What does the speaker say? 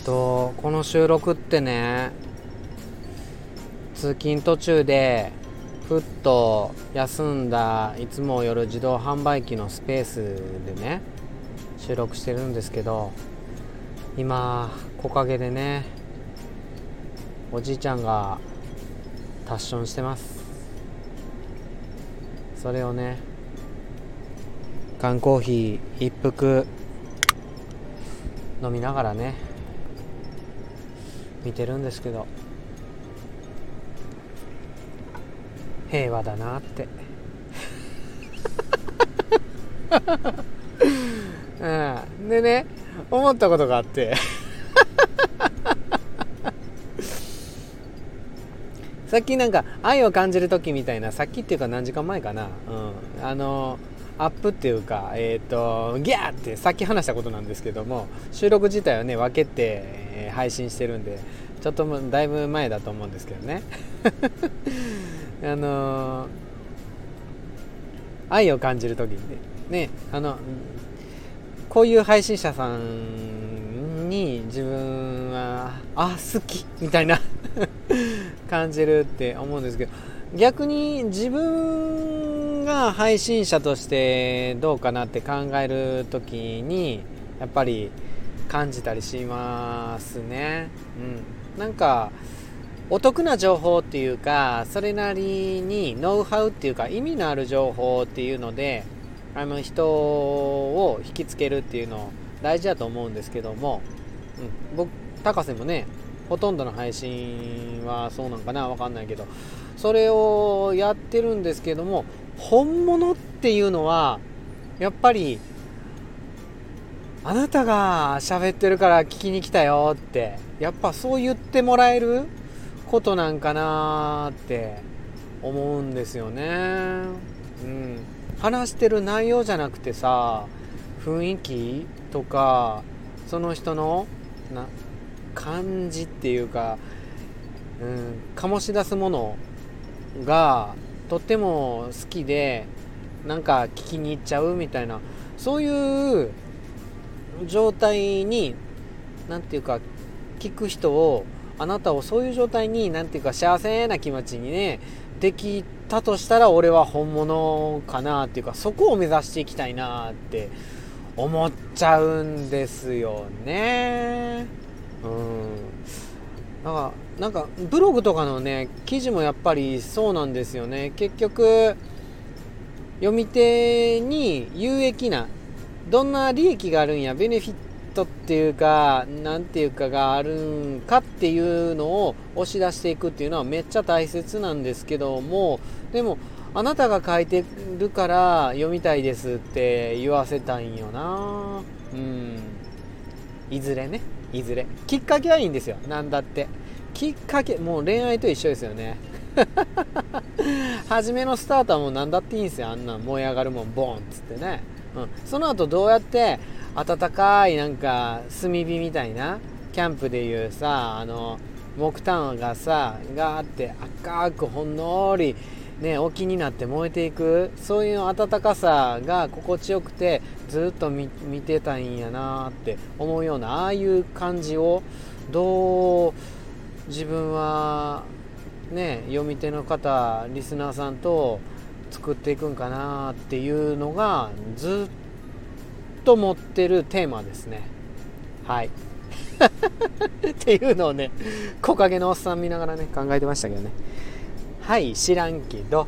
っとこの収録ってね通勤途中でふっと休んだいつも夜自動販売機のスペースでね収録してるんですけど今木陰でねおじいちゃんがタッションしてます。それをね缶コーヒー一服飲みながらね見てるんですけど。平和だなって。うん、でね思ったことがあって。さっきなんか愛を感じる時みたいなさっきっていうか何時間前かな、うん、あのアップっていうか、えっ、ー、とギャーってさっき話したことなんですけども収録自体はね分けて、えー、配信してるんでちょっとだいぶ前だと思うんですけどね。あのー、愛を感じる時にねあのこういう配信者さんに自分はあ好きみたいな 感じるって思うんですけど逆に自分が配信者としてどうかなって考える時にやっぱり感じたりしますね。うん、なんかお得な情報っていうかそれなりにノウハウっていうか意味のある情報っていうのであの人を引きつけるっていうの大事だと思うんですけども、うん、僕高瀬もねほとんどの配信はそうなんかなわかんないけどそれをやってるんですけども本物っていうのはやっぱりあなたが喋ってるから聞きに来たよってやっぱそう言ってもらえることなんかなって思うんですよね。うん、話してる内容じゃなくてさ雰囲気とかその人のな感じっていうか、うん、醸し出すものがとっても好きでなんか聞きに行っちゃうみたいなそういう状態に何て言うか聞く人をあなたをそういう状態に何て言うか幸せな気持ちにねできたとしたら俺は本物かなっていうかそこを目指していきたいなって思っちゃうんですよね。うんなんかなんかブログとかのね記事もやっぱりそうなんですよね結局読み手に有益などんな利益があるんやベネフィットっていうか何ていうかがあるんかっていうのを押し出していくっていうのはめっちゃ大切なんですけどもでもあなたが書いてるから読みたいですって言わせたいんよな。うん。いずれね。いずれ。きっかけはいいんですよ。何だって。きっかけもう恋愛と一緒ですよね。初めのスタートはもう何だっていいんですよ。あんな燃え上がるもんボーンっつってね、うん、その後どうやって暖かいなんか炭火みたいなキャンプでいうさあの木炭がさガーって赤くほんのりね、沖になって燃えていくそういう暖かさが心地よくてずっと見てたんやなって思うようなああいう感じをどう自分はね読み手の方リスナーさんと作っていくんかなっていうのがずっと持ってるテーマですね。はい。っていうのをね木陰のおっさん見ながらね考えてましたけどね。はい知らんけど。